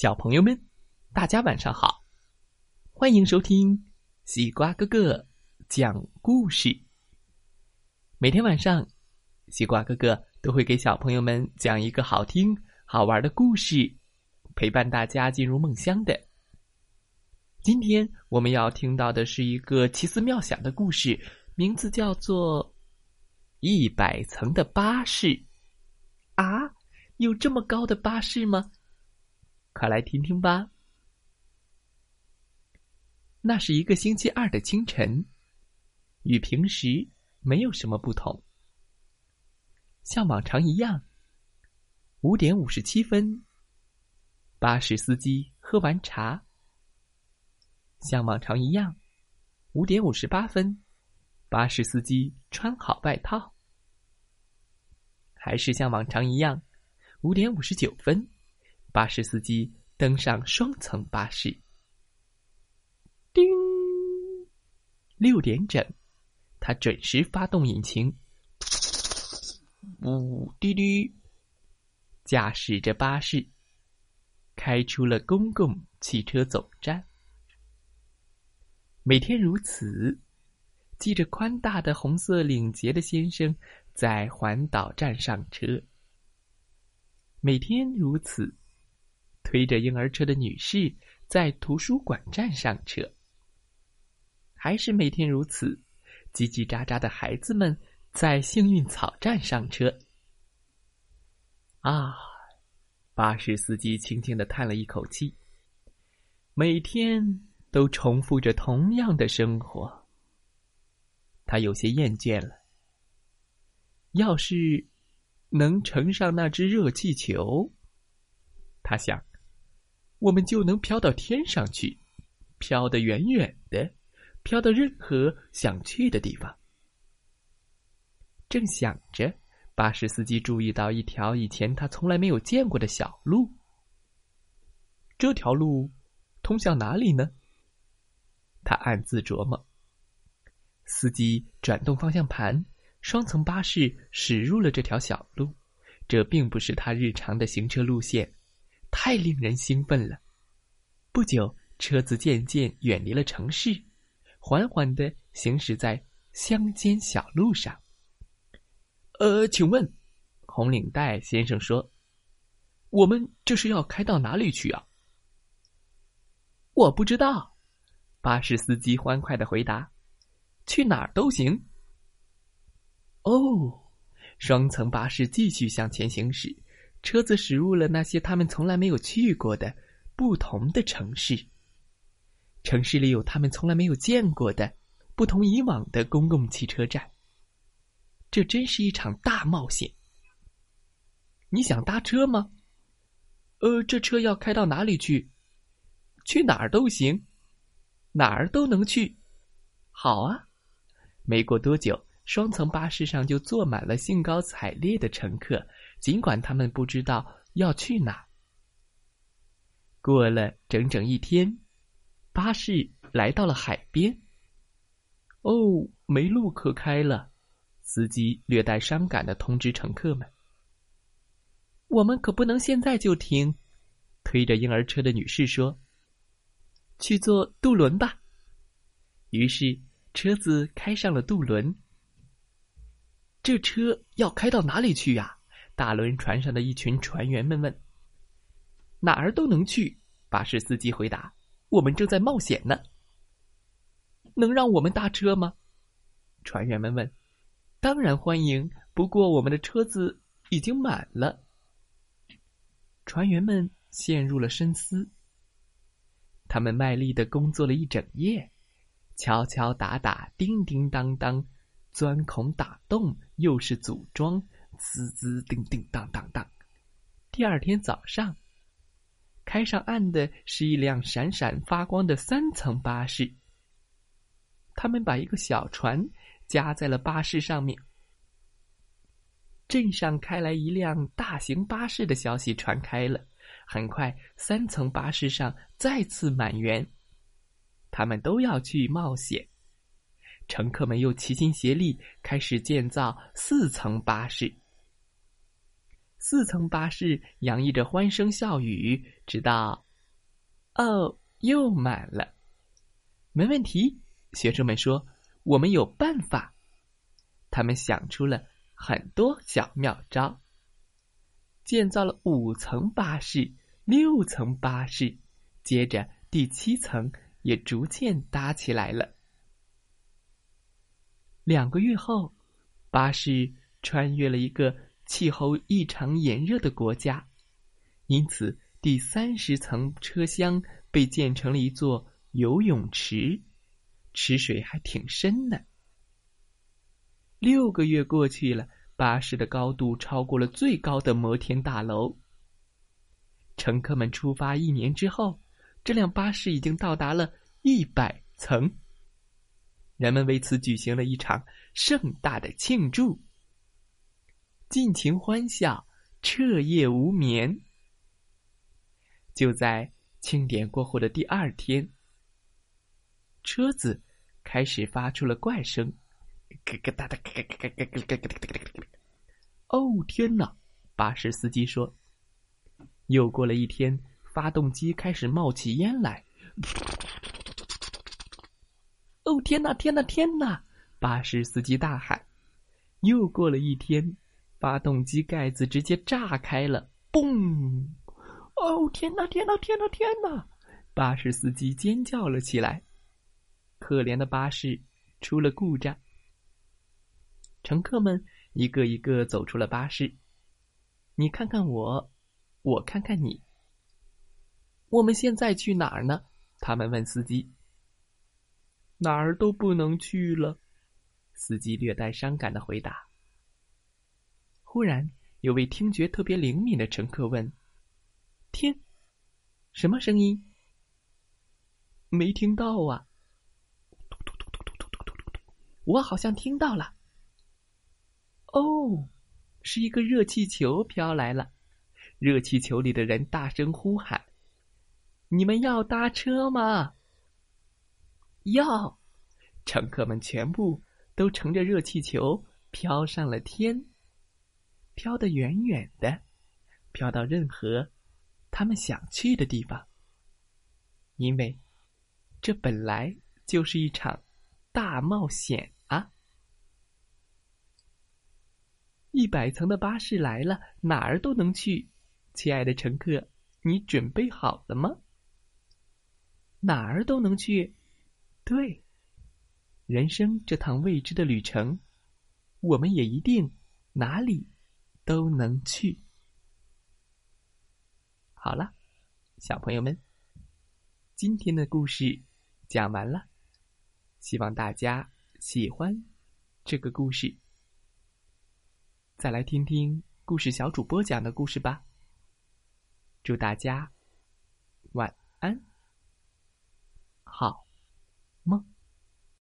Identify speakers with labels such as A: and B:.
A: 小朋友们，大家晚上好！欢迎收听西瓜哥哥讲故事。每天晚上，西瓜哥哥都会给小朋友们讲一个好听、好玩的故事，陪伴大家进入梦乡的。今天我们要听到的是一个奇思妙想的故事，名字叫做《一百层的巴士》。啊，有这么高的巴士吗？快来听听吧。那是一个星期二的清晨，与平时没有什么不同。像往常一样，五点五十七分，巴士司机喝完茶。像往常一样，五点五十八分，巴士司机穿好外套。还是像往常一样，五点五十九分。巴士司机登上双层巴士。叮，六点整，他准时发动引擎。呜滴滴，驾驶着巴士开出了公共汽车总站。每天如此，系着宽大的红色领结的先生在环岛站上车。每天如此。推着婴儿车的女士在图书馆站上车，还是每天如此，叽叽喳喳的孩子们在幸运草站上车。啊，巴士司机轻轻的叹了一口气。每天都重复着同样的生活，他有些厌倦了。要是能乘上那只热气球，他想。我们就能飘到天上去，飘得远远的，飘到任何想去的地方。正想着，巴士司机注意到一条以前他从来没有见过的小路。这条路通向哪里呢？他暗自琢磨。司机转动方向盘，双层巴士驶入了这条小路。这并不是他日常的行车路线。太令人兴奋了！不久，车子渐渐远离了城市，缓缓的行驶在乡间小路上。呃，请问，红领带先生说：“我们这是要开到哪里去啊？”我不知道，巴士司机欢快的回答：“去哪儿都行。”哦，双层巴士继续向前行驶。车子驶入了那些他们从来没有去过的不同的城市。城市里有他们从来没有见过的不同以往的公共汽车站。这真是一场大冒险。你想搭车吗？呃，这车要开到哪里去？去哪儿都行，哪儿都能去。好啊！没过多久，双层巴士上就坐满了兴高采烈的乘客。尽管他们不知道要去哪。过了整整一天，巴士来到了海边。哦，没路可开了，司机略带伤感的通知乘客们：“我们可不能现在就停。”推着婴儿车的女士说：“去坐渡轮吧。”于是车子开上了渡轮。这车要开到哪里去呀？大轮船上的一群船员们问：“哪儿都能去。”巴士司机回答：“我们正在冒险呢。”“能让我们搭车吗？”船员们问。“当然欢迎，不过我们的车子已经满了。”船员们陷入了深思。他们卖力的工作了一整夜，敲敲打打，叮叮当当，钻孔打洞，又是组装。滋滋叮叮当当当。第二天早上，开上岸的是一辆闪闪发光的三层巴士。他们把一个小船夹在了巴士上面。镇上开来一辆大型巴士的消息传开了，很快三层巴士上再次满员。他们都要去冒险。乘客们又齐心协力，开始建造四层巴士。四层巴士洋溢着欢声笑语，直到哦，又满了。没问题，学生们说：“我们有办法。”他们想出了很多小妙招，建造了五层巴士、六层巴士，接着第七层也逐渐搭起来了。两个月后，巴士穿越了一个气候异常炎热的国家，因此第三十层车厢被建成了一座。游泳池，池水还挺深的。六个月过去了，巴士的高度超过了最高的摩天大楼。乘客们出发一年之后，这辆巴士已经到达了一百层。人们为此举行了一场盛大的庆祝，尽情欢笑，彻夜无眠。就在庆典过后的第二天。车子开始发出了怪声，咯咯哒哒，咯咯咯咯咯咯咯咯咯咯。哦天哪！巴士司机说。又过了一天，发动机开始冒起烟来。哦天哪！天哪！天哪！巴士司机大喊。又过了一天，发动机盖子直接炸开了，嘣！哦天哪！天哪！天哪！天哪！巴士司机尖叫了起来。可怜的巴士出了故障，乘客们一个一个走出了巴士。你看看我，我看看你。我们现在去哪儿呢？他们问司机。哪儿都不能去了，司机略带伤感的回答。忽然，有位听觉特别灵敏的乘客问：“听，什么声音？”没听到啊。我好像听到了。哦，是一个热气球飘来了。热气球里的人大声呼喊：“你们要搭车吗？”要。乘客们全部都乘着热气球飘上了天，飘得远远的，飘到任何他们想去的地方。因为这本来就是一场。大冒险啊！一百层的巴士来了，哪儿都能去。亲爱的乘客，你准备好了吗？哪儿都能去。对，人生这趟未知的旅程，我们也一定哪里都能去。好了，小朋友们，今天的故事讲完了。希望大家喜欢这个故事。再来听听故事小主播讲的故事吧。祝大家晚安，好。